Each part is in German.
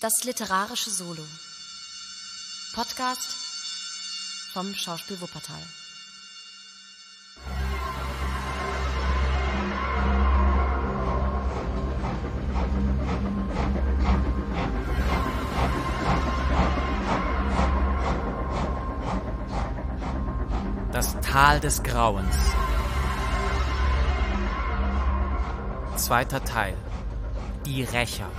Das literarische Solo. Podcast vom Schauspiel Wuppertal. Das Tal des Grauens. Zweiter Teil. Die Rächer.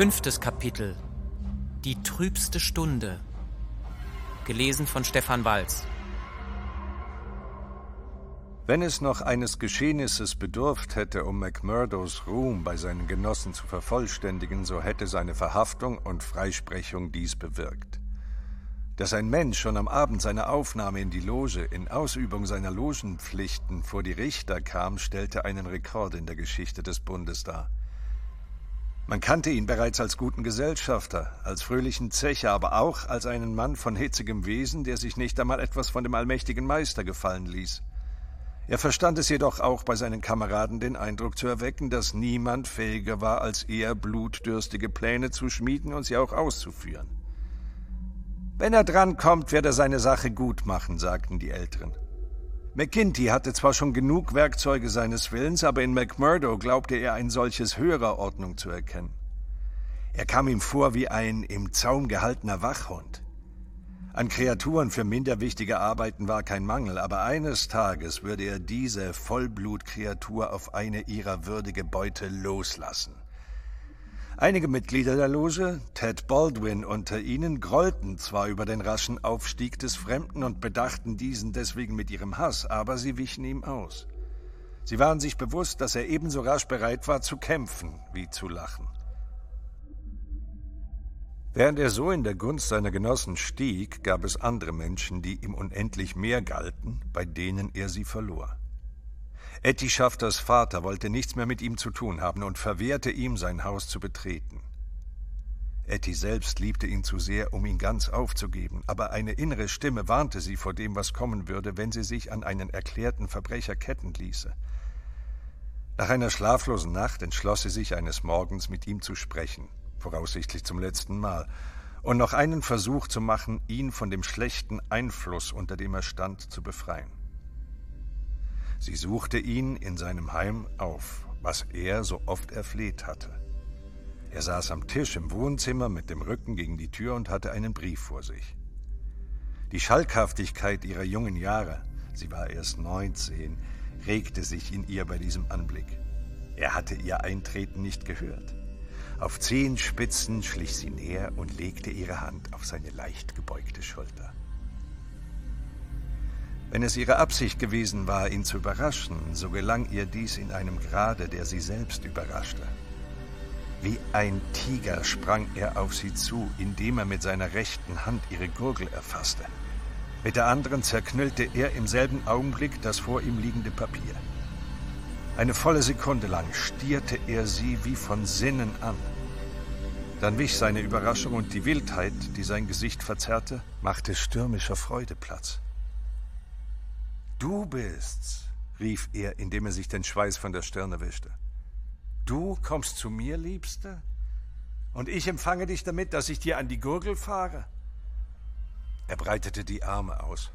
Fünftes Kapitel. Die trübste Stunde. Gelesen von Stefan Walz. Wenn es noch eines Geschehnisses bedurft hätte, um McMurdos Ruhm bei seinen Genossen zu vervollständigen, so hätte seine Verhaftung und Freisprechung dies bewirkt. Dass ein Mensch schon am Abend seiner Aufnahme in die Loge in Ausübung seiner Logenpflichten vor die Richter kam, stellte einen Rekord in der Geschichte des Bundes dar. Man kannte ihn bereits als guten Gesellschafter, als fröhlichen Zecher, aber auch als einen Mann von hitzigem Wesen, der sich nicht einmal etwas von dem allmächtigen Meister gefallen ließ. Er verstand es jedoch auch bei seinen Kameraden den Eindruck zu erwecken, dass niemand fähiger war, als er blutdürstige Pläne zu schmieden und sie auch auszuführen. Wenn er drankommt, wird er seine Sache gut machen, sagten die Älteren. McKinty hatte zwar schon genug Werkzeuge seines Willens, aber in McMurdo glaubte er ein solches höherer Ordnung zu erkennen. Er kam ihm vor wie ein im Zaum gehaltener Wachhund. An Kreaturen für minder wichtige Arbeiten war kein Mangel, aber eines Tages würde er diese Vollblutkreatur auf eine ihrer würdige Beute loslassen. Einige Mitglieder der Loge, Ted Baldwin unter ihnen, grollten zwar über den raschen Aufstieg des Fremden und bedachten diesen deswegen mit ihrem Hass, aber sie wichen ihm aus. Sie waren sich bewusst, dass er ebenso rasch bereit war zu kämpfen wie zu lachen. Während er so in der Gunst seiner Genossen stieg, gab es andere Menschen, die ihm unendlich mehr galten, bei denen er sie verlor. Etty Schafters Vater wollte nichts mehr mit ihm zu tun haben und verwehrte ihm, sein Haus zu betreten. Etty selbst liebte ihn zu sehr, um ihn ganz aufzugeben, aber eine innere Stimme warnte sie vor dem, was kommen würde, wenn sie sich an einen erklärten Verbrecher ketten ließe. Nach einer schlaflosen Nacht entschloss sie sich eines Morgens mit ihm zu sprechen, voraussichtlich zum letzten Mal, und noch einen Versuch zu machen, ihn von dem schlechten Einfluss, unter dem er stand, zu befreien. Sie suchte ihn in seinem Heim auf, was er so oft erfleht hatte. Er saß am Tisch im Wohnzimmer mit dem Rücken gegen die Tür und hatte einen Brief vor sich. Die Schalkhaftigkeit ihrer jungen Jahre, sie war erst neunzehn, regte sich in ihr bei diesem Anblick. Er hatte ihr Eintreten nicht gehört. Auf Zehenspitzen schlich sie näher und legte ihre Hand auf seine leicht gebeugte Schulter. Wenn es ihre Absicht gewesen war, ihn zu überraschen, so gelang ihr dies in einem Grade, der sie selbst überraschte. Wie ein Tiger sprang er auf sie zu, indem er mit seiner rechten Hand ihre Gurgel erfasste. Mit der anderen zerknüllte er im selben Augenblick das vor ihm liegende Papier. Eine volle Sekunde lang stierte er sie wie von Sinnen an. Dann wich seine Überraschung und die Wildheit, die sein Gesicht verzerrte, machte stürmischer Freude Platz. Du bist's, rief er, indem er sich den Schweiß von der Stirne wischte. Du kommst zu mir, Liebste? Und ich empfange dich damit, dass ich dir an die Gurgel fahre? Er breitete die Arme aus.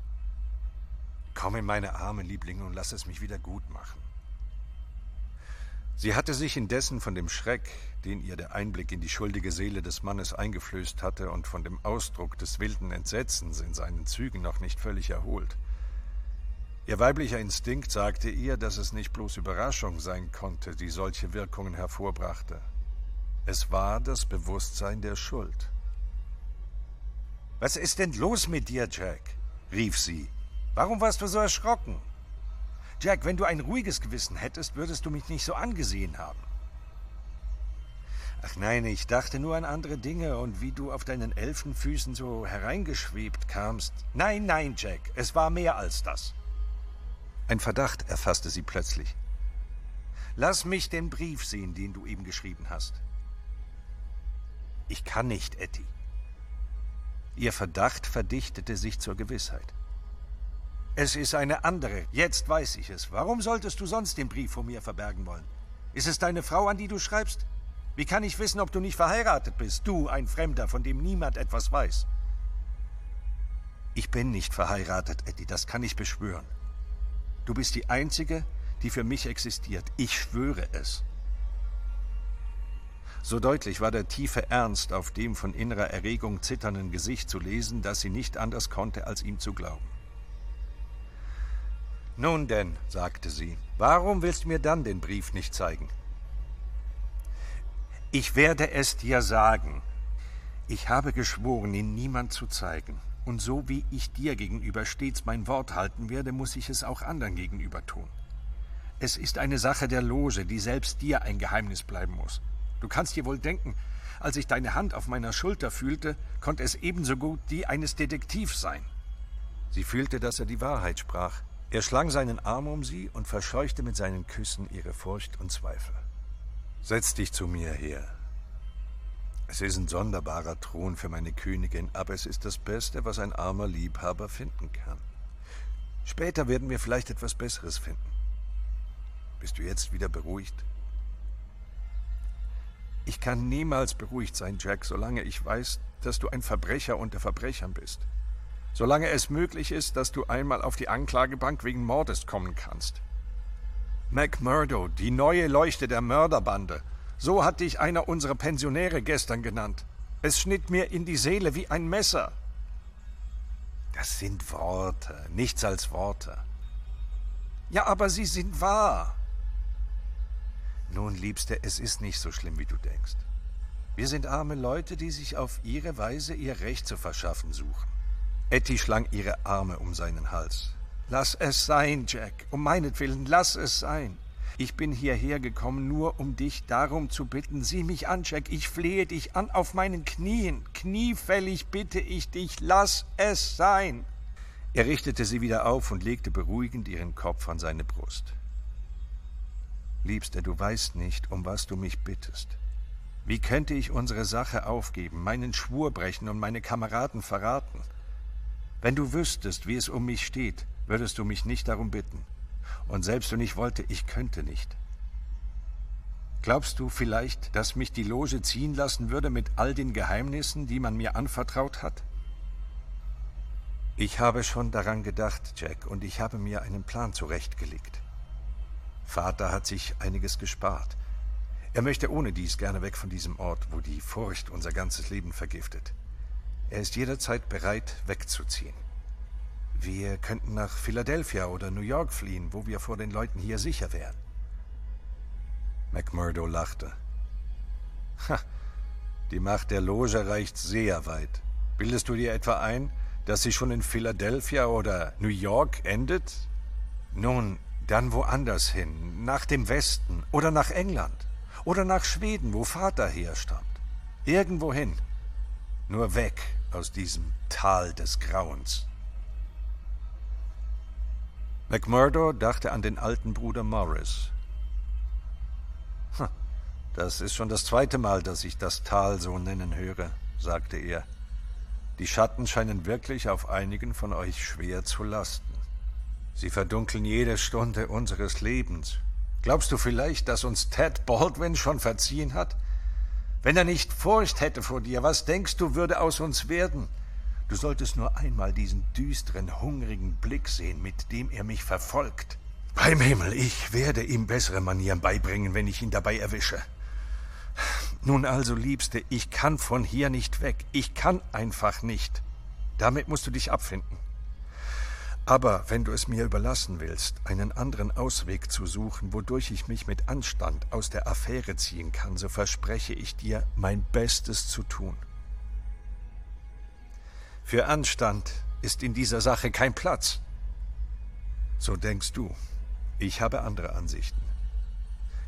Komm in meine Arme, Liebling, und lass es mich wieder gut machen. Sie hatte sich indessen von dem Schreck, den ihr der Einblick in die schuldige Seele des Mannes eingeflößt hatte, und von dem Ausdruck des wilden Entsetzens in seinen Zügen noch nicht völlig erholt. Ihr weiblicher Instinkt sagte ihr, dass es nicht bloß Überraschung sein konnte, die solche Wirkungen hervorbrachte. Es war das Bewusstsein der Schuld. Was ist denn los mit dir, Jack? rief sie. Warum warst du so erschrocken? Jack, wenn du ein ruhiges Gewissen hättest, würdest du mich nicht so angesehen haben. Ach nein, ich dachte nur an andere Dinge und wie du auf deinen Elfenfüßen so hereingeschwebt kamst. Nein, nein, Jack, es war mehr als das. Ein Verdacht erfasste sie plötzlich. Lass mich den Brief sehen, den du eben geschrieben hast. Ich kann nicht, Etty. Ihr Verdacht verdichtete sich zur Gewissheit. Es ist eine andere. Jetzt weiß ich es. Warum solltest du sonst den Brief vor mir verbergen wollen? Ist es deine Frau, an die du schreibst? Wie kann ich wissen, ob du nicht verheiratet bist? Du, ein Fremder, von dem niemand etwas weiß. Ich bin nicht verheiratet, Eddie, das kann ich beschwören. Du bist die Einzige, die für mich existiert. Ich schwöre es. So deutlich war der tiefe Ernst auf dem von innerer Erregung zitternden Gesicht zu lesen, dass sie nicht anders konnte, als ihm zu glauben. Nun denn, sagte sie, warum willst du mir dann den Brief nicht zeigen? Ich werde es dir sagen. Ich habe geschworen, ihn niemand zu zeigen. Und so wie ich dir gegenüber stets mein Wort halten werde, muss ich es auch anderen gegenüber tun. Es ist eine Sache der Loge, die selbst dir ein Geheimnis bleiben muss. Du kannst dir wohl denken, als ich deine Hand auf meiner Schulter fühlte, konnte es ebenso gut die eines Detektivs sein. Sie fühlte, dass er die Wahrheit sprach. Er schlang seinen Arm um sie und verscheuchte mit seinen Küssen ihre Furcht und Zweifel. Setz dich zu mir her. Es ist ein sonderbarer Thron für meine Königin, aber es ist das Beste, was ein armer Liebhaber finden kann. Später werden wir vielleicht etwas Besseres finden. Bist du jetzt wieder beruhigt? Ich kann niemals beruhigt sein, Jack, solange ich weiß, dass du ein Verbrecher unter Verbrechern bist. Solange es möglich ist, dass du einmal auf die Anklagebank wegen Mordes kommen kannst. McMurdo, die neue Leuchte der Mörderbande. So hat dich einer unserer Pensionäre gestern genannt. Es schnitt mir in die Seele wie ein Messer. Das sind Worte, nichts als Worte. Ja, aber sie sind wahr. Nun, Liebste, es ist nicht so schlimm, wie du denkst. Wir sind arme Leute, die sich auf ihre Weise ihr Recht zu verschaffen suchen. Etty schlang ihre Arme um seinen Hals. Lass es sein, Jack. Um meinetwillen, lass es sein. Ich bin hierher gekommen, nur um dich darum zu bitten. Sieh mich an, Jack. Ich flehe dich an auf meinen Knien. Kniefällig bitte ich dich, lass es sein. Er richtete sie wieder auf und legte beruhigend ihren Kopf an seine Brust. Liebster, du weißt nicht, um was du mich bittest. Wie könnte ich unsere Sache aufgeben, meinen Schwur brechen und meine Kameraden verraten? Wenn du wüsstest, wie es um mich steht, würdest du mich nicht darum bitten. Und selbst wenn ich wollte, ich könnte nicht. Glaubst du vielleicht, dass mich die Loge ziehen lassen würde mit all den Geheimnissen, die man mir anvertraut hat? Ich habe schon daran gedacht, Jack, und ich habe mir einen Plan zurechtgelegt. Vater hat sich einiges gespart. Er möchte ohne dies gerne weg von diesem Ort, wo die Furcht unser ganzes Leben vergiftet. Er ist jederzeit bereit, wegzuziehen. Wir könnten nach Philadelphia oder New York fliehen, wo wir vor den Leuten hier sicher wären. McMurdo lachte. Ha, die Macht der Loge reicht sehr weit. Bildest du dir etwa ein, dass sie schon in Philadelphia oder New York endet? Nun, dann woanders hin, nach dem Westen oder nach England oder nach Schweden, wo Vater herstammt. Irgendwohin. Nur weg aus diesem Tal des Grauens. McMurdo dachte an den alten Bruder Morris. Das ist schon das zweite Mal, dass ich das Tal so nennen höre, sagte er. Die Schatten scheinen wirklich auf einigen von euch schwer zu lasten. Sie verdunkeln jede Stunde unseres Lebens. Glaubst du vielleicht, dass uns Ted Baldwin schon verziehen hat? Wenn er nicht Furcht hätte vor dir, was denkst du, würde aus uns werden? Du solltest nur einmal diesen düsteren, hungrigen Blick sehen, mit dem er mich verfolgt. Beim Himmel, ich werde ihm bessere Manieren beibringen, wenn ich ihn dabei erwische. Nun also, Liebste, ich kann von hier nicht weg. Ich kann einfach nicht. Damit musst du dich abfinden. Aber wenn du es mir überlassen willst, einen anderen Ausweg zu suchen, wodurch ich mich mit Anstand aus der Affäre ziehen kann, so verspreche ich dir, mein Bestes zu tun. Für Anstand ist in dieser Sache kein Platz. So denkst du. Ich habe andere Ansichten.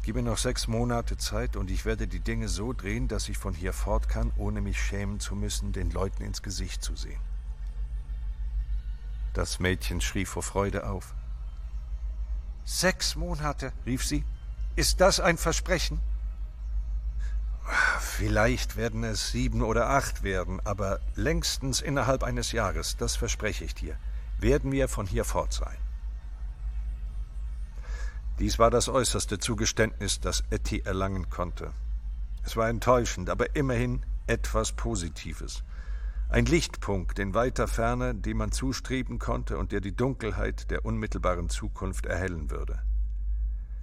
Gib mir noch sechs Monate Zeit und ich werde die Dinge so drehen, dass ich von hier fort kann, ohne mich schämen zu müssen, den Leuten ins Gesicht zu sehen. Das Mädchen schrie vor Freude auf. Sechs Monate, rief sie. Ist das ein Versprechen? Vielleicht werden es sieben oder acht werden, aber längstens innerhalb eines Jahres, das verspreche ich dir, werden wir von hier fort sein. Dies war das äußerste Zugeständnis, das Etty erlangen konnte. Es war enttäuschend, aber immerhin etwas Positives. Ein Lichtpunkt in weiter Ferne, dem man zustreben konnte und der die Dunkelheit der unmittelbaren Zukunft erhellen würde.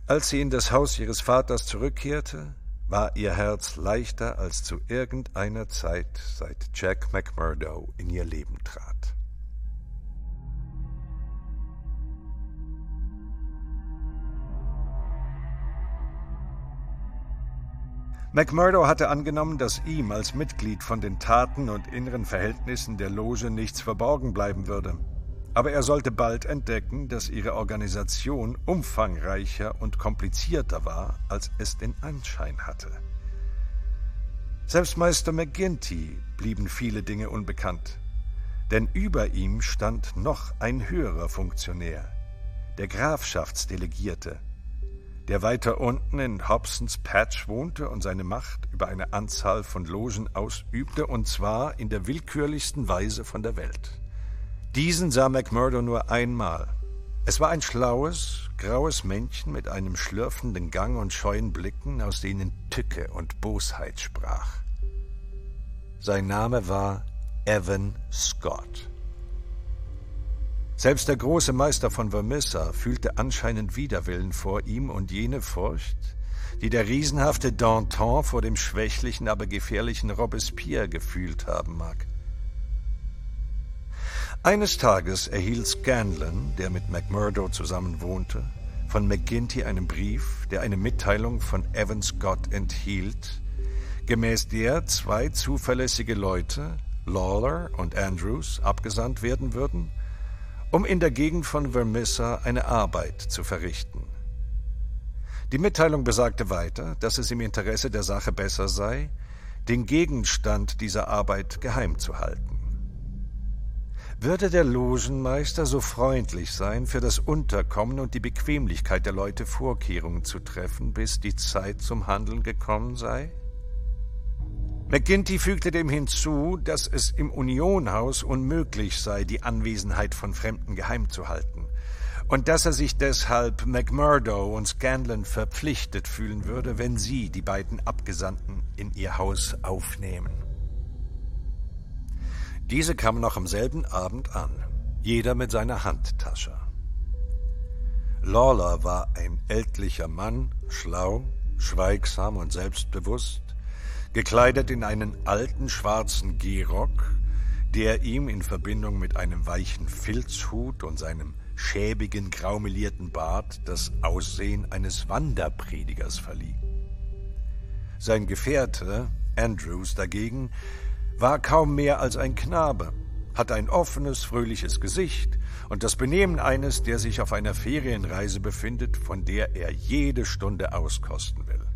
Als sie in das Haus ihres Vaters zurückkehrte, war ihr Herz leichter als zu irgendeiner Zeit, seit Jack McMurdo in ihr Leben trat. McMurdo hatte angenommen, dass ihm als Mitglied von den Taten und inneren Verhältnissen der Loge nichts verborgen bleiben würde. Aber er sollte bald entdecken, dass ihre Organisation umfangreicher und komplizierter war, als es den Anschein hatte. Selbst Meister McGinty blieben viele Dinge unbekannt, denn über ihm stand noch ein höherer Funktionär, der Grafschaftsdelegierte, der weiter unten in Hobsons Patch wohnte und seine Macht über eine Anzahl von Logen ausübte, und zwar in der willkürlichsten Weise von der Welt. Diesen sah McMurdo nur einmal. Es war ein schlaues, graues Männchen mit einem schlürfenden Gang und scheuen Blicken, aus denen Tücke und Bosheit sprach. Sein Name war Evan Scott. Selbst der große Meister von Vermissa fühlte anscheinend Widerwillen vor ihm und jene Furcht, die der riesenhafte Danton vor dem schwächlichen, aber gefährlichen Robespierre gefühlt haben mag. Eines Tages erhielt Scanlon, der mit McMurdo zusammen wohnte, von McGinty einen Brief, der eine Mitteilung von Evan Scott enthielt, gemäß der zwei zuverlässige Leute, Lawler und Andrews, abgesandt werden würden, um in der Gegend von Vermissa eine Arbeit zu verrichten. Die Mitteilung besagte weiter, dass es im Interesse der Sache besser sei, den Gegenstand dieser Arbeit geheim zu halten. Würde der Logenmeister so freundlich sein, für das Unterkommen und die Bequemlichkeit der Leute Vorkehrungen zu treffen, bis die Zeit zum Handeln gekommen sei? McGinty fügte dem hinzu, dass es im Unionhaus unmöglich sei, die Anwesenheit von Fremden geheim zu halten, und dass er sich deshalb McMurdo und Scanlon verpflichtet fühlen würde, wenn sie die beiden Abgesandten in ihr Haus aufnehmen. Diese kamen noch am selben Abend an, jeder mit seiner Handtasche. Lawler war ein ältlicher Mann, schlau, schweigsam und selbstbewusst, gekleidet in einen alten schwarzen Gehrock, der ihm in Verbindung mit einem weichen Filzhut und seinem schäbigen, graumelierten Bart das Aussehen eines Wanderpredigers verlieh. Sein Gefährte, Andrews dagegen, war kaum mehr als ein Knabe, hatte ein offenes, fröhliches Gesicht und das Benehmen eines, der sich auf einer Ferienreise befindet, von der er jede Stunde auskosten will.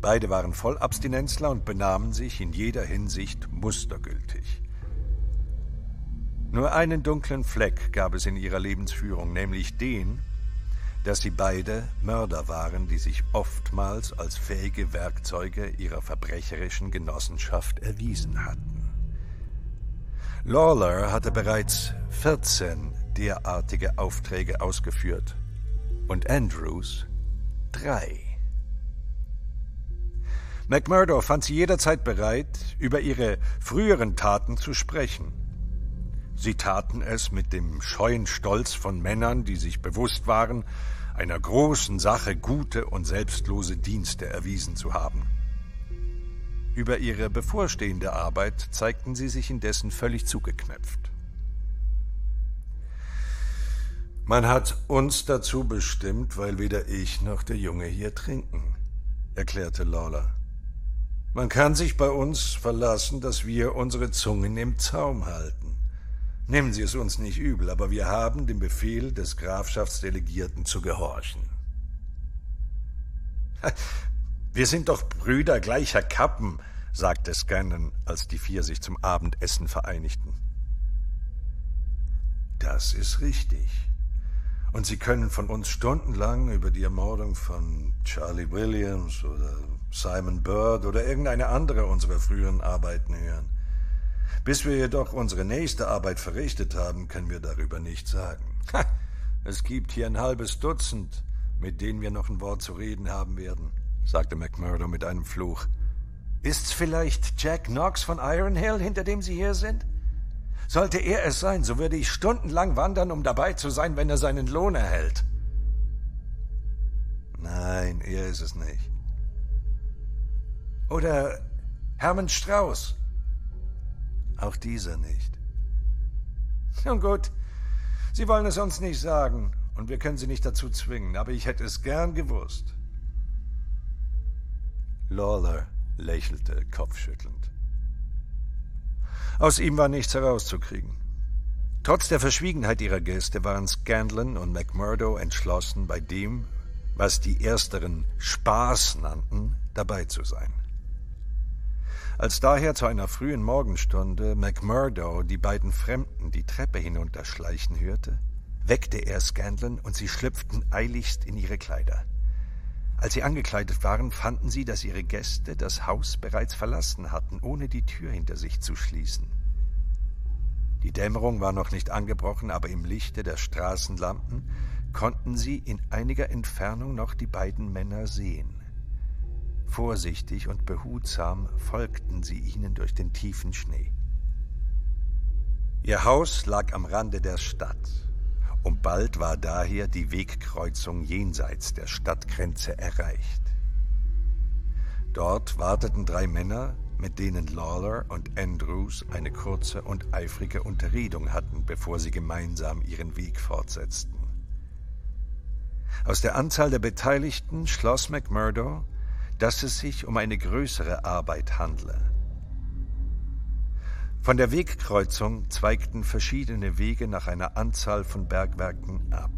Beide waren Vollabstinenzler und benahmen sich in jeder Hinsicht mustergültig. Nur einen dunklen Fleck gab es in ihrer Lebensführung, nämlich den, dass sie beide Mörder waren, die sich oftmals als fähige Werkzeuge ihrer verbrecherischen Genossenschaft erwiesen hatten. Lawler hatte bereits 14 derartige Aufträge ausgeführt und Andrews drei. McMurdo fand sie jederzeit bereit, über ihre früheren Taten zu sprechen. Sie taten es mit dem scheuen Stolz von Männern, die sich bewusst waren, einer großen Sache gute und selbstlose Dienste erwiesen zu haben. Über ihre bevorstehende Arbeit zeigten sie sich indessen völlig zugeknöpft. Man hat uns dazu bestimmt, weil weder ich noch der Junge hier trinken, erklärte Lawler. Man kann sich bei uns verlassen, dass wir unsere Zungen im Zaum halten. Nehmen Sie es uns nicht übel, aber wir haben dem Befehl des Grafschaftsdelegierten zu gehorchen. Wir sind doch Brüder gleicher Kappen, sagte Scannon, als die vier sich zum Abendessen vereinigten. Das ist richtig. Und Sie können von uns stundenlang über die Ermordung von Charlie Williams oder Simon Bird oder irgendeine andere unserer früheren Arbeiten hören. Bis wir jedoch unsere nächste Arbeit verrichtet haben, können wir darüber nichts sagen. Ha, Es gibt hier ein halbes Dutzend, mit denen wir noch ein Wort zu reden haben werden, sagte McMurdo mit einem Fluch. Ist's vielleicht Jack Knox von Iron Hill, hinter dem Sie hier sind? Sollte er es sein, so würde ich stundenlang wandern, um dabei zu sein, wenn er seinen Lohn erhält. Nein, er ist es nicht. Oder Hermann Strauß. Auch dieser nicht. Nun gut, Sie wollen es uns nicht sagen, und wir können Sie nicht dazu zwingen, aber ich hätte es gern gewusst. Lawler lächelte kopfschüttelnd. Aus ihm war nichts herauszukriegen. Trotz der Verschwiegenheit ihrer Gäste waren Scanlon und McMurdo entschlossen, bei dem, was die Ersteren Spaß nannten, dabei zu sein. Als daher zu einer frühen Morgenstunde McMurdo die beiden Fremden die Treppe hinunterschleichen hörte, weckte er Scanlon und sie schlüpften eiligst in ihre Kleider. Als sie angekleidet waren, fanden sie, dass ihre Gäste das Haus bereits verlassen hatten, ohne die Tür hinter sich zu schließen. Die Dämmerung war noch nicht angebrochen, aber im Lichte der Straßenlampen konnten sie in einiger Entfernung noch die beiden Männer sehen. Vorsichtig und behutsam folgten sie ihnen durch den tiefen Schnee. Ihr Haus lag am Rande der Stadt, und bald war daher die Wegkreuzung jenseits der Stadtgrenze erreicht. Dort warteten drei Männer, mit denen Lawler und Andrews eine kurze und eifrige Unterredung hatten, bevor sie gemeinsam ihren Weg fortsetzten. Aus der Anzahl der Beteiligten schloss McMurdo, dass es sich um eine größere Arbeit handle. Von der Wegkreuzung zweigten verschiedene Wege nach einer Anzahl von Bergwerken ab.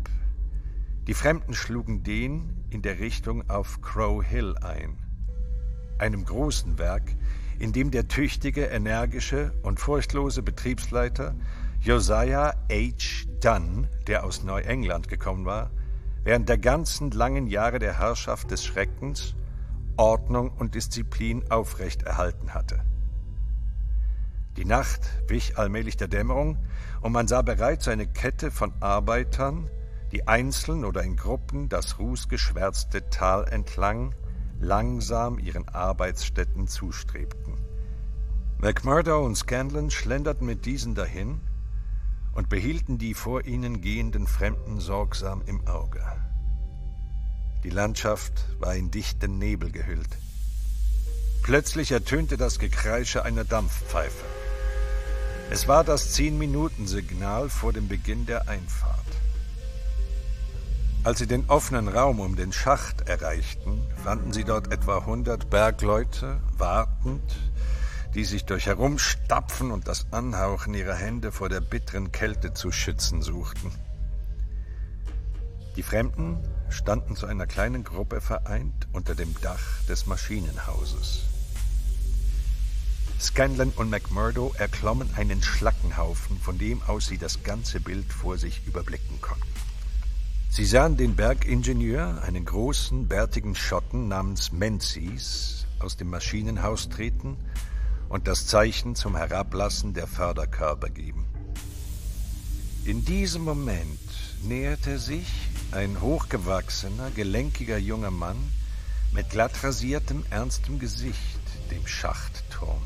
Die Fremden schlugen den in der Richtung auf Crow Hill ein, einem großen Werk, in dem der tüchtige, energische und furchtlose Betriebsleiter Josiah H. Dunn, der aus Neuengland gekommen war, während der ganzen langen Jahre der Herrschaft des Schreckens Ordnung und Disziplin aufrechterhalten hatte. Die Nacht wich allmählich der Dämmerung, und man sah bereits eine Kette von Arbeitern, die einzeln oder in Gruppen das rußgeschwärzte Tal entlang langsam ihren Arbeitsstätten zustrebten. McMurdo und Scanlon schlenderten mit diesen dahin und behielten die vor ihnen gehenden Fremden sorgsam im Auge. Die Landschaft war in dichten Nebel gehüllt. Plötzlich ertönte das Gekreische einer Dampfpfeife. Es war das Zehn-Minuten-Signal vor dem Beginn der Einfahrt. Als sie den offenen Raum um den Schacht erreichten, fanden sie dort etwa hundert Bergleute wartend, die sich durch Herumstapfen und das Anhauchen ihrer Hände vor der bitteren Kälte zu schützen suchten. Die Fremden standen zu einer kleinen Gruppe vereint unter dem Dach des Maschinenhauses. Scanlon und McMurdo erklommen einen Schlackenhaufen, von dem aus sie das ganze Bild vor sich überblicken konnten. Sie sahen den Bergingenieur, einen großen, bärtigen Schotten namens Menzies, aus dem Maschinenhaus treten und das Zeichen zum Herablassen der Förderkörper geben. In diesem Moment näherte sich ein hochgewachsener, gelenkiger junger Mann mit glatt rasiertem, ernstem Gesicht dem Schachtturm.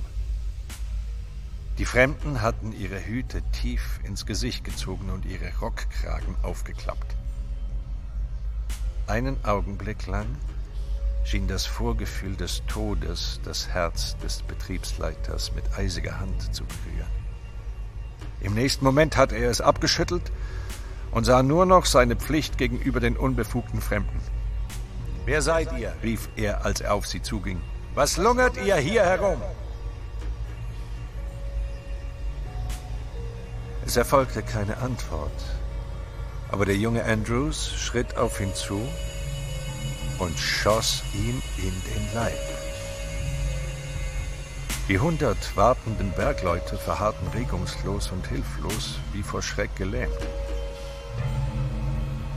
Die Fremden hatten ihre Hüte tief ins Gesicht gezogen und ihre Rockkragen aufgeklappt. Einen Augenblick lang schien das Vorgefühl des Todes das Herz des Betriebsleiters mit eisiger Hand zu berühren. Im nächsten Moment hatte er es abgeschüttelt und sah nur noch seine Pflicht gegenüber den unbefugten Fremden. Wer seid ihr? rief er, als er auf sie zuging. Was lungert ihr hier herum? Es erfolgte keine Antwort, aber der junge Andrews schritt auf ihn zu und schoss ihm in den Leib. Die hundert wartenden Bergleute verharrten regungslos und hilflos, wie vor Schreck gelähmt.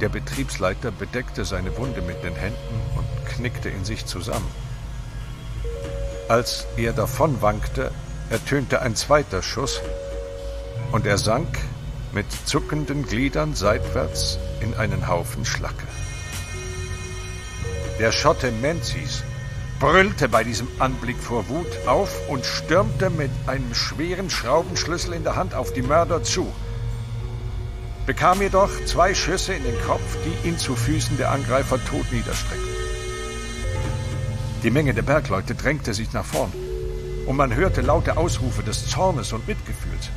Der Betriebsleiter bedeckte seine Wunde mit den Händen und knickte in sich zusammen. Als er davon wankte, ertönte ein zweiter Schuss und er sank mit zuckenden Gliedern seitwärts in einen Haufen Schlacke. Der Schotte Menzies brüllte bei diesem Anblick vor Wut auf und stürmte mit einem schweren Schraubenschlüssel in der Hand auf die Mörder zu, bekam jedoch zwei Schüsse in den Kopf, die ihn zu Füßen der Angreifer tot niederstreckten. Die Menge der Bergleute drängte sich nach vorn, und man hörte laute Ausrufe des Zornes und Mitgefühls.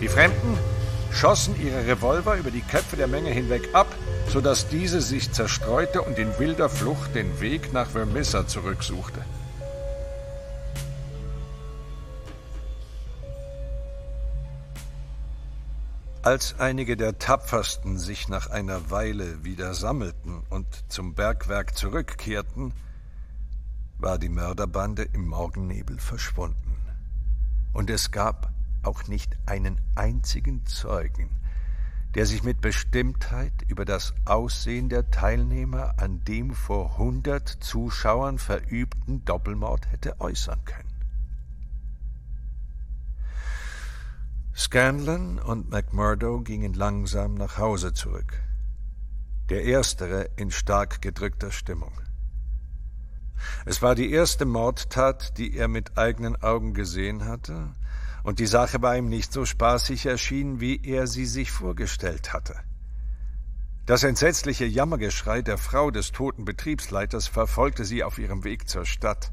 Die Fremden schossen ihre Revolver über die Köpfe der Menge hinweg ab, sodass diese sich zerstreute und in wilder Flucht den Weg nach Vermissa zurücksuchte. Als einige der Tapfersten sich nach einer Weile wieder sammelten und zum Bergwerk zurückkehrten, war die Mörderbande im Morgennebel verschwunden. Und es gab auch nicht einen einzigen Zeugen, der sich mit Bestimmtheit über das Aussehen der Teilnehmer an dem vor hundert Zuschauern verübten Doppelmord hätte äußern können. Scanlon und McMurdo gingen langsam nach Hause zurück, der erstere in stark gedrückter Stimmung. Es war die erste Mordtat, die er mit eigenen Augen gesehen hatte, und die Sache war ihm nicht so spaßig erschienen, wie er sie sich vorgestellt hatte. Das entsetzliche Jammergeschrei der Frau des toten Betriebsleiters verfolgte sie auf ihrem Weg zur Stadt.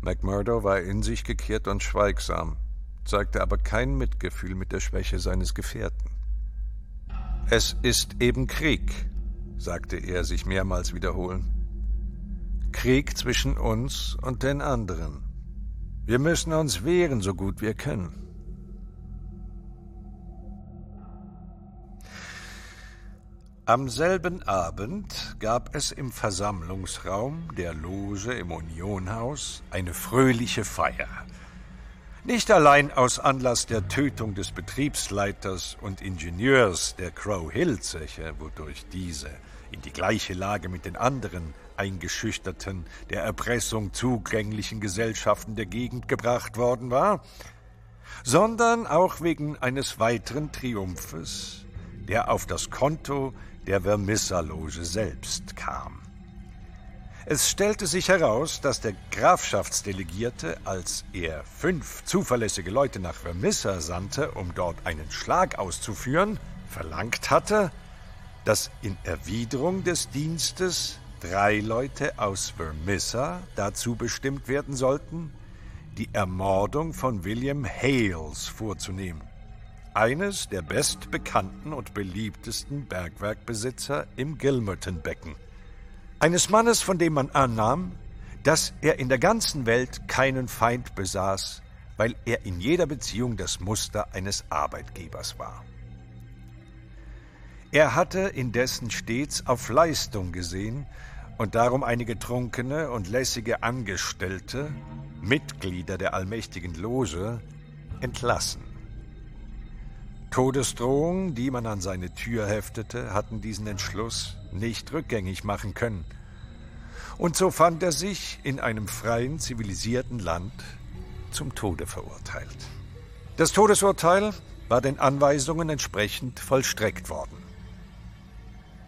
McMurdo war in sich gekehrt und schweigsam zeigte aber kein Mitgefühl mit der Schwäche seines Gefährten. Es ist eben Krieg, sagte er sich mehrmals wiederholend. Krieg zwischen uns und den anderen. Wir müssen uns wehren, so gut wir können. Am selben Abend gab es im Versammlungsraum der Loge im Unionhaus eine fröhliche Feier. Nicht allein aus Anlass der Tötung des Betriebsleiters und Ingenieurs der Crow Hill Zeche, wodurch diese in die gleiche Lage mit den anderen eingeschüchterten, der Erpressung zugänglichen Gesellschaften der Gegend gebracht worden war, sondern auch wegen eines weiteren Triumphes, der auf das Konto der Vermissa-Loge selbst kam. Es stellte sich heraus, dass der Grafschaftsdelegierte, als er fünf zuverlässige Leute nach Vermissa sandte, um dort einen Schlag auszuführen, verlangt hatte, dass in Erwiderung des Dienstes drei Leute aus Vermissa dazu bestimmt werden sollten, die Ermordung von William Hales vorzunehmen, eines der bestbekannten und beliebtesten Bergwerkbesitzer im Gilmerton-Becken. Eines Mannes, von dem man annahm, dass er in der ganzen Welt keinen Feind besaß, weil er in jeder Beziehung das Muster eines Arbeitgebers war. Er hatte indessen stets auf Leistung gesehen und darum einige trunkene und lässige Angestellte, Mitglieder der allmächtigen Loge, entlassen. Todesdrohungen, die man an seine Tür heftete, hatten diesen Entschluss nicht rückgängig machen können. Und so fand er sich in einem freien, zivilisierten Land zum Tode verurteilt. Das Todesurteil war den Anweisungen entsprechend vollstreckt worden.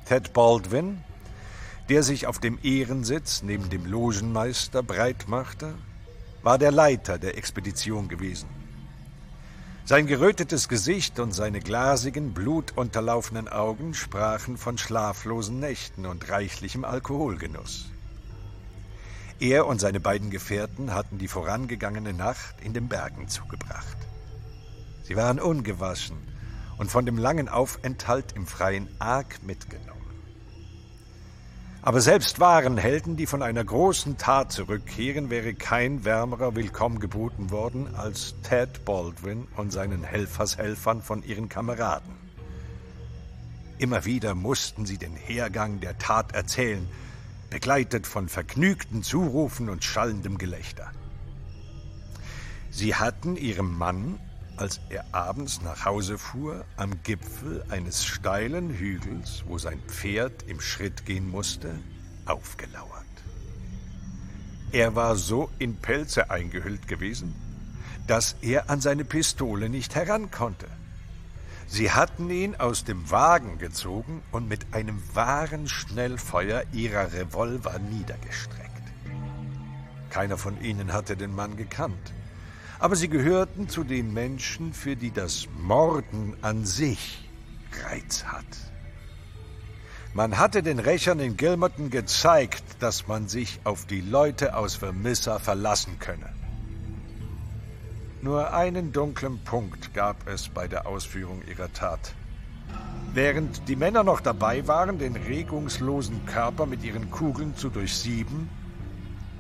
Ted Baldwin, der sich auf dem Ehrensitz neben dem Logenmeister breit machte, war der Leiter der Expedition gewesen. Sein gerötetes Gesicht und seine glasigen, blutunterlaufenen Augen sprachen von schlaflosen Nächten und reichlichem Alkoholgenuss. Er und seine beiden Gefährten hatten die vorangegangene Nacht in den Bergen zugebracht. Sie waren ungewaschen und von dem langen Aufenthalt im Freien arg mitgenommen. Aber selbst wahren Helden, die von einer großen Tat zurückkehren, wäre kein wärmerer Willkommen geboten worden als Ted Baldwin und seinen Helfershelfern von ihren Kameraden. Immer wieder mussten sie den Hergang der Tat erzählen, begleitet von vergnügten Zurufen und schallendem Gelächter. Sie hatten ihrem Mann, als er abends nach Hause fuhr, am Gipfel eines steilen Hügels, wo sein Pferd im Schritt gehen musste, aufgelauert. Er war so in Pelze eingehüllt gewesen, dass er an seine Pistole nicht herankonnte. Sie hatten ihn aus dem Wagen gezogen und mit einem wahren Schnellfeuer ihrer Revolver niedergestreckt. Keiner von ihnen hatte den Mann gekannt, aber sie gehörten zu den Menschen, für die das Morden an sich Reiz hat. Man hatte den Rächern in Gilmerton gezeigt, dass man sich auf die Leute aus Vermissa verlassen könne. Nur einen dunklen Punkt gab es bei der Ausführung ihrer Tat. Während die Männer noch dabei waren, den regungslosen Körper mit ihren Kugeln zu durchsieben,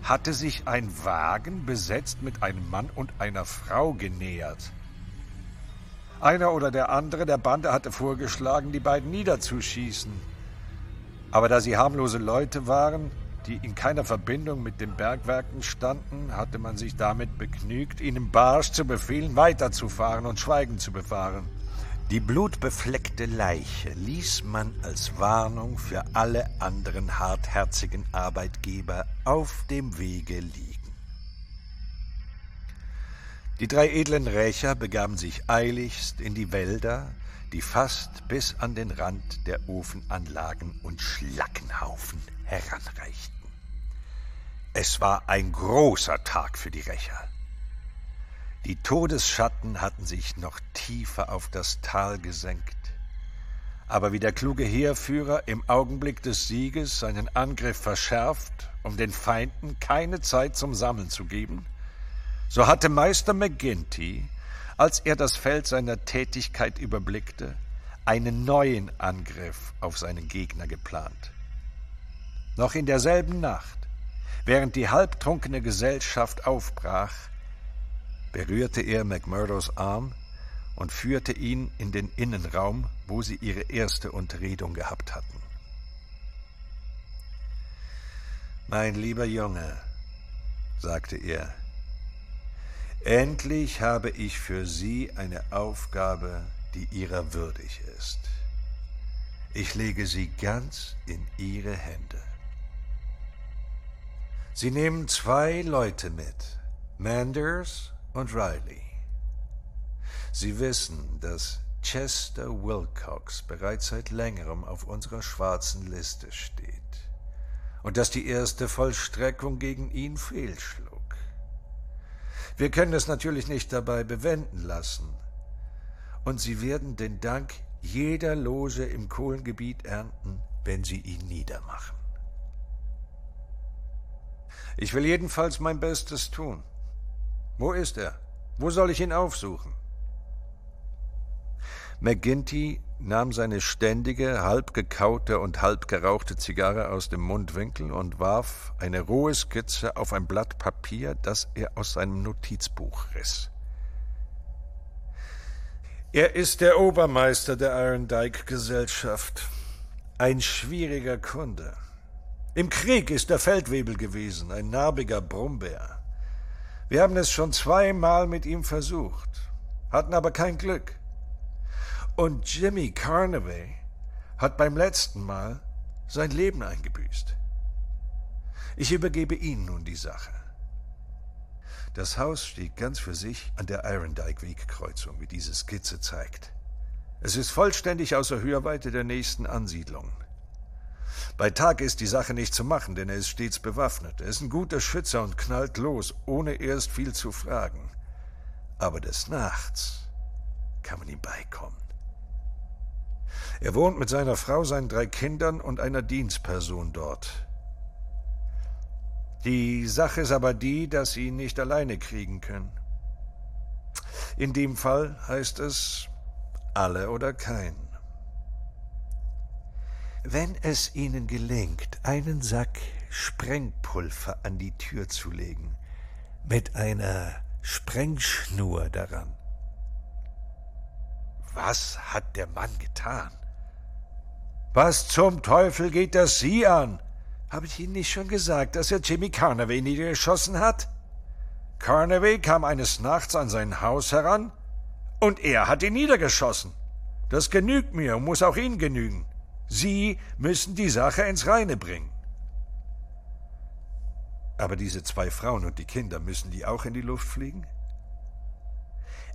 hatte sich ein Wagen besetzt mit einem Mann und einer Frau genähert. Einer oder der andere der Bande hatte vorgeschlagen, die beiden niederzuschießen. Aber da sie harmlose Leute waren, die in keiner Verbindung mit den Bergwerken standen, hatte man sich damit begnügt, ihnen barsch zu befehlen, weiterzufahren und Schweigen zu bewahren. Die blutbefleckte Leiche ließ man als Warnung für alle anderen hartherzigen Arbeitgeber auf dem Wege liegen. Die drei edlen Rächer begaben sich eiligst in die Wälder, die fast bis an den Rand der Ofenanlagen und Schlackenhaufen heranreichten. Es war ein großer Tag für die Rächer. Die Todesschatten hatten sich noch tiefer auf das Tal gesenkt. Aber wie der kluge Heerführer im Augenblick des Sieges seinen Angriff verschärft, um den Feinden keine Zeit zum Sammeln zu geben, so hatte Meister McGinty, als er das Feld seiner Tätigkeit überblickte, einen neuen Angriff auf seinen Gegner geplant. Noch in derselben Nacht Während die halbtrunkene Gesellschaft aufbrach, berührte er McMurdos Arm und führte ihn in den Innenraum, wo sie ihre erste Unterredung gehabt hatten. Mein lieber Junge, sagte er, endlich habe ich für Sie eine Aufgabe, die Ihrer würdig ist. Ich lege sie ganz in Ihre Hände. Sie nehmen zwei Leute mit, Manders und Riley. Sie wissen, dass Chester Wilcox bereits seit längerem auf unserer schwarzen Liste steht und dass die erste Vollstreckung gegen ihn fehlschlug. Wir können es natürlich nicht dabei bewenden lassen, und Sie werden den Dank jeder Loge im Kohlengebiet ernten, wenn Sie ihn niedermachen. Ich will jedenfalls mein Bestes tun. Wo ist er? Wo soll ich ihn aufsuchen? McGinty nahm seine ständige, halb gekaute und halb gerauchte Zigarre aus dem Mundwinkel und warf eine rohe Skizze auf ein Blatt Papier, das er aus seinem Notizbuch riss. Er ist der Obermeister der Irondyke Gesellschaft. Ein schwieriger Kunde. Im Krieg ist er Feldwebel gewesen, ein narbiger Brummbär. Wir haben es schon zweimal mit ihm versucht, hatten aber kein Glück. Und Jimmy Carnaway hat beim letzten Mal sein Leben eingebüßt. Ich übergebe Ihnen nun die Sache. Das Haus steht ganz für sich an der Irondyke-Wegkreuzung, wie diese Skizze zeigt. Es ist vollständig außer Hörweite der nächsten Ansiedlungen. Bei Tag ist die Sache nicht zu machen, denn er ist stets bewaffnet. Er ist ein guter Schützer und knallt los, ohne erst viel zu fragen. Aber des Nachts kann man ihm beikommen. Er wohnt mit seiner Frau, seinen drei Kindern und einer Dienstperson dort. Die Sache ist aber die, dass sie ihn nicht alleine kriegen können. In dem Fall heißt es alle oder kein. Wenn es Ihnen gelingt, einen Sack Sprengpulver an die Tür zu legen, mit einer Sprengschnur daran. Was hat der Mann getan? Was zum Teufel geht das Sie an? Habe ich Ihnen nicht schon gesagt, dass er Jimmy Carnaway niedergeschossen hat? Carnaway kam eines Nachts an sein Haus heran und er hat ihn niedergeschossen. Das genügt mir und muss auch Ihnen genügen. Sie müssen die Sache ins Reine bringen. Aber diese zwei Frauen und die Kinder, müssen die auch in die Luft fliegen?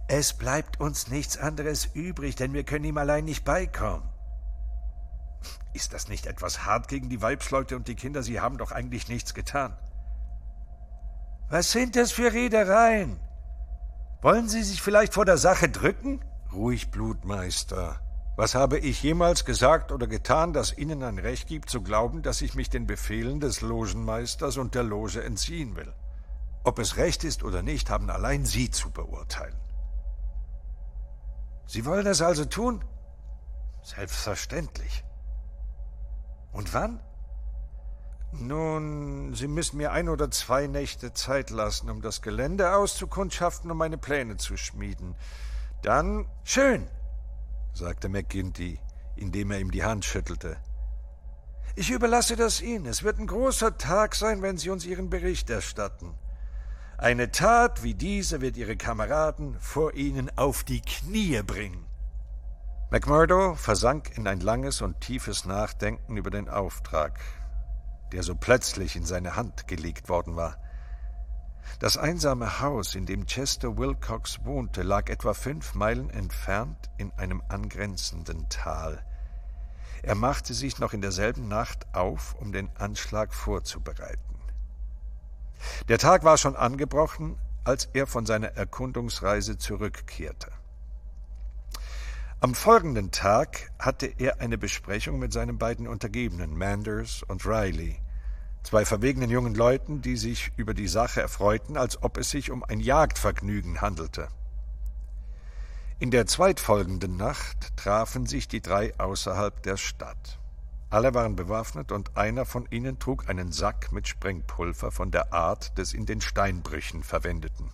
Es bleibt uns nichts anderes übrig, denn wir können ihm allein nicht beikommen. Ist das nicht etwas hart gegen die Weibsleute und die Kinder? Sie haben doch eigentlich nichts getan. Was sind das für Redereien? Wollen Sie sich vielleicht vor der Sache drücken? Ruhig, Blutmeister. Was habe ich jemals gesagt oder getan, das Ihnen ein Recht gibt, zu glauben, dass ich mich den Befehlen des Logenmeisters und der Loge entziehen will? Ob es recht ist oder nicht, haben allein Sie zu beurteilen. Sie wollen es also tun? Selbstverständlich. Und wann? Nun, Sie müssen mir ein oder zwei Nächte Zeit lassen, um das Gelände auszukundschaften und meine Pläne zu schmieden. Dann schön, sagte McGinty, indem er ihm die Hand schüttelte. Ich überlasse das Ihnen. Es wird ein großer Tag sein, wenn Sie uns Ihren Bericht erstatten. Eine Tat wie diese wird Ihre Kameraden vor Ihnen auf die Knie bringen. McMurdo versank in ein langes und tiefes Nachdenken über den Auftrag, der so plötzlich in seine Hand gelegt worden war. Das einsame Haus, in dem Chester Wilcox wohnte, lag etwa fünf Meilen entfernt in einem angrenzenden Tal. Er machte sich noch in derselben Nacht auf, um den Anschlag vorzubereiten. Der Tag war schon angebrochen, als er von seiner Erkundungsreise zurückkehrte. Am folgenden Tag hatte er eine Besprechung mit seinen beiden Untergebenen, Manders und Riley, zwei verwegenen jungen Leuten, die sich über die Sache erfreuten, als ob es sich um ein Jagdvergnügen handelte. In der zweitfolgenden Nacht trafen sich die drei außerhalb der Stadt. Alle waren bewaffnet und einer von ihnen trug einen Sack mit Sprengpulver von der Art des in den Steinbrüchen verwendeten.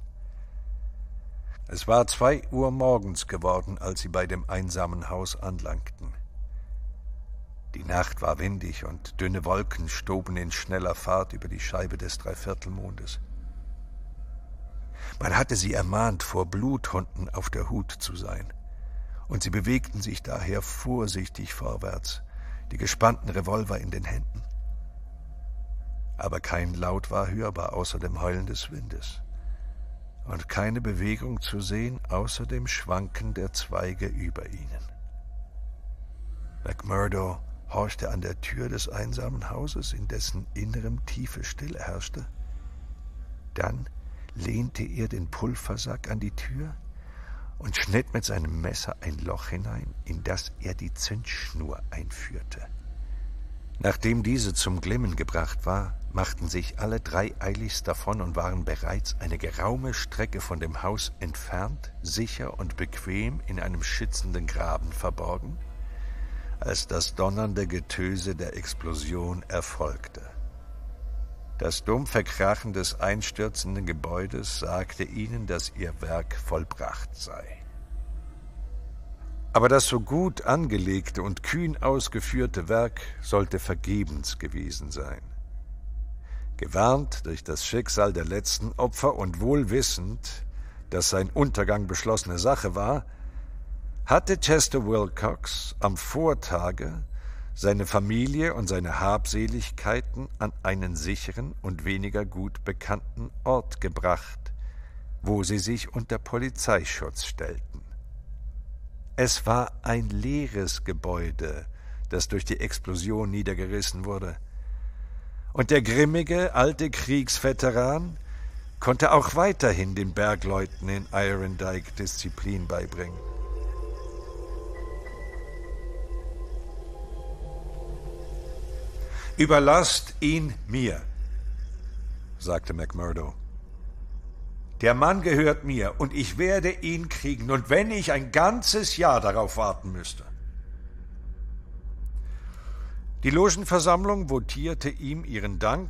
Es war zwei Uhr morgens geworden, als sie bei dem einsamen Haus anlangten. Die Nacht war windig und dünne Wolken stoben in schneller Fahrt über die Scheibe des Dreiviertelmondes. Man hatte sie ermahnt, vor Bluthunden auf der Hut zu sein, und sie bewegten sich daher vorsichtig vorwärts, die gespannten Revolver in den Händen. Aber kein Laut war hörbar außer dem Heulen des Windes, und keine Bewegung zu sehen außer dem Schwanken der Zweige über ihnen. McMurdo horchte an der Tür des einsamen Hauses, in dessen innerem tiefe Stille herrschte. Dann lehnte er den Pulversack an die Tür und schnitt mit seinem Messer ein Loch hinein, in das er die Zündschnur einführte. Nachdem diese zum Glimmen gebracht war, machten sich alle drei eiligst davon und waren bereits eine geraume Strecke von dem Haus entfernt, sicher und bequem in einem schützenden Graben verborgen, als das donnernde Getöse der Explosion erfolgte. Das dumpfe Krachen des einstürzenden Gebäudes sagte ihnen, dass ihr Werk vollbracht sei. Aber das so gut angelegte und kühn ausgeführte Werk sollte vergebens gewesen sein. Gewarnt durch das Schicksal der letzten Opfer und wohl wissend, dass sein Untergang beschlossene Sache war, hatte Chester Wilcox am Vortage seine Familie und seine Habseligkeiten an einen sicheren und weniger gut bekannten Ort gebracht, wo sie sich unter Polizeischutz stellten. Es war ein leeres Gebäude, das durch die Explosion niedergerissen wurde, und der grimmige alte Kriegsveteran konnte auch weiterhin den Bergleuten in Irondyke Disziplin beibringen. Überlasst ihn mir, sagte McMurdo. Der Mann gehört mir und ich werde ihn kriegen, und wenn ich ein ganzes Jahr darauf warten müsste. Die Logenversammlung votierte ihm ihren Dank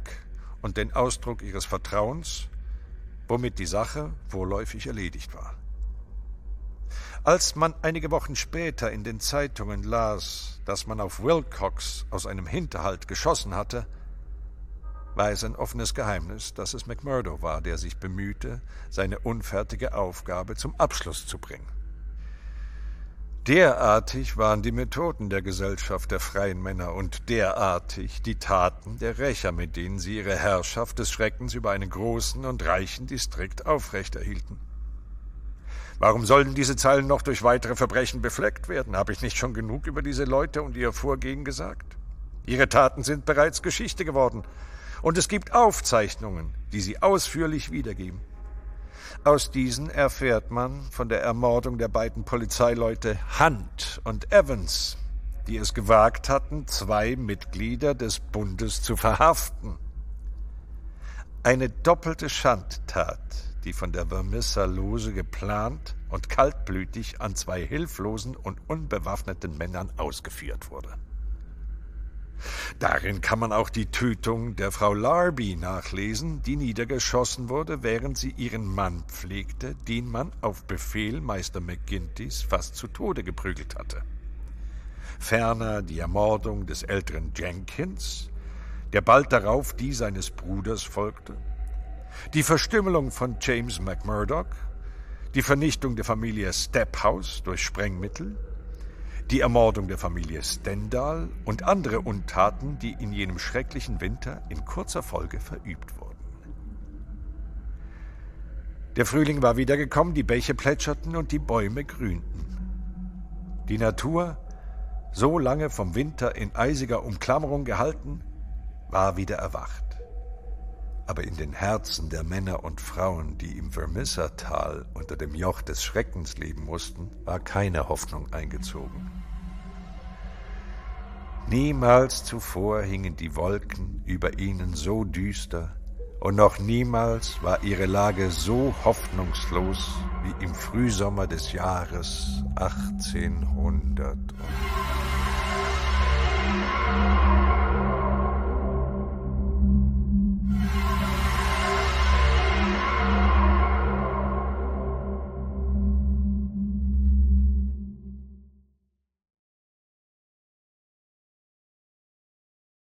und den Ausdruck ihres Vertrauens, womit die Sache vorläufig erledigt war. Als man einige Wochen später in den Zeitungen las, dass man auf Wilcox aus einem Hinterhalt geschossen hatte, war es ein offenes Geheimnis, dass es McMurdo war, der sich bemühte, seine unfertige Aufgabe zum Abschluss zu bringen. Derartig waren die Methoden der Gesellschaft der freien Männer und derartig die Taten der Rächer, mit denen sie ihre Herrschaft des Schreckens über einen großen und reichen Distrikt aufrechterhielten. Warum sollen diese Zeilen noch durch weitere Verbrechen befleckt werden? Habe ich nicht schon genug über diese Leute und ihr Vorgehen gesagt? Ihre Taten sind bereits Geschichte geworden, und es gibt Aufzeichnungen, die sie ausführlich wiedergeben. Aus diesen erfährt man von der Ermordung der beiden Polizeileute Hunt und Evans, die es gewagt hatten, zwei Mitglieder des Bundes zu verhaften. Eine doppelte Schandtat, die von der Vermissa-Lose geplant und kaltblütig an zwei hilflosen und unbewaffneten Männern ausgeführt wurde. Darin kann man auch die Tötung der Frau Larby nachlesen, die niedergeschossen wurde, während sie ihren Mann pflegte, den man auf Befehl Meister McGinty's fast zu Tode geprügelt hatte. Ferner die Ermordung des älteren Jenkins, der bald darauf die seines Bruders folgte, die Verstümmelung von James McMurdoch, die Vernichtung der Familie Stephouse durch Sprengmittel, die Ermordung der Familie Stendal und andere Untaten, die in jenem schrecklichen Winter in kurzer Folge verübt wurden. Der Frühling war wiedergekommen, die Bäche plätscherten und die Bäume grünten. Die Natur, so lange vom Winter in eisiger Umklammerung gehalten, war wieder erwacht. Aber in den Herzen der Männer und Frauen, die im Vermissertal unter dem Joch des Schreckens leben mussten, war keine Hoffnung eingezogen. Niemals zuvor hingen die Wolken über ihnen so düster, und noch niemals war ihre Lage so hoffnungslos wie im Frühsommer des Jahres 1800.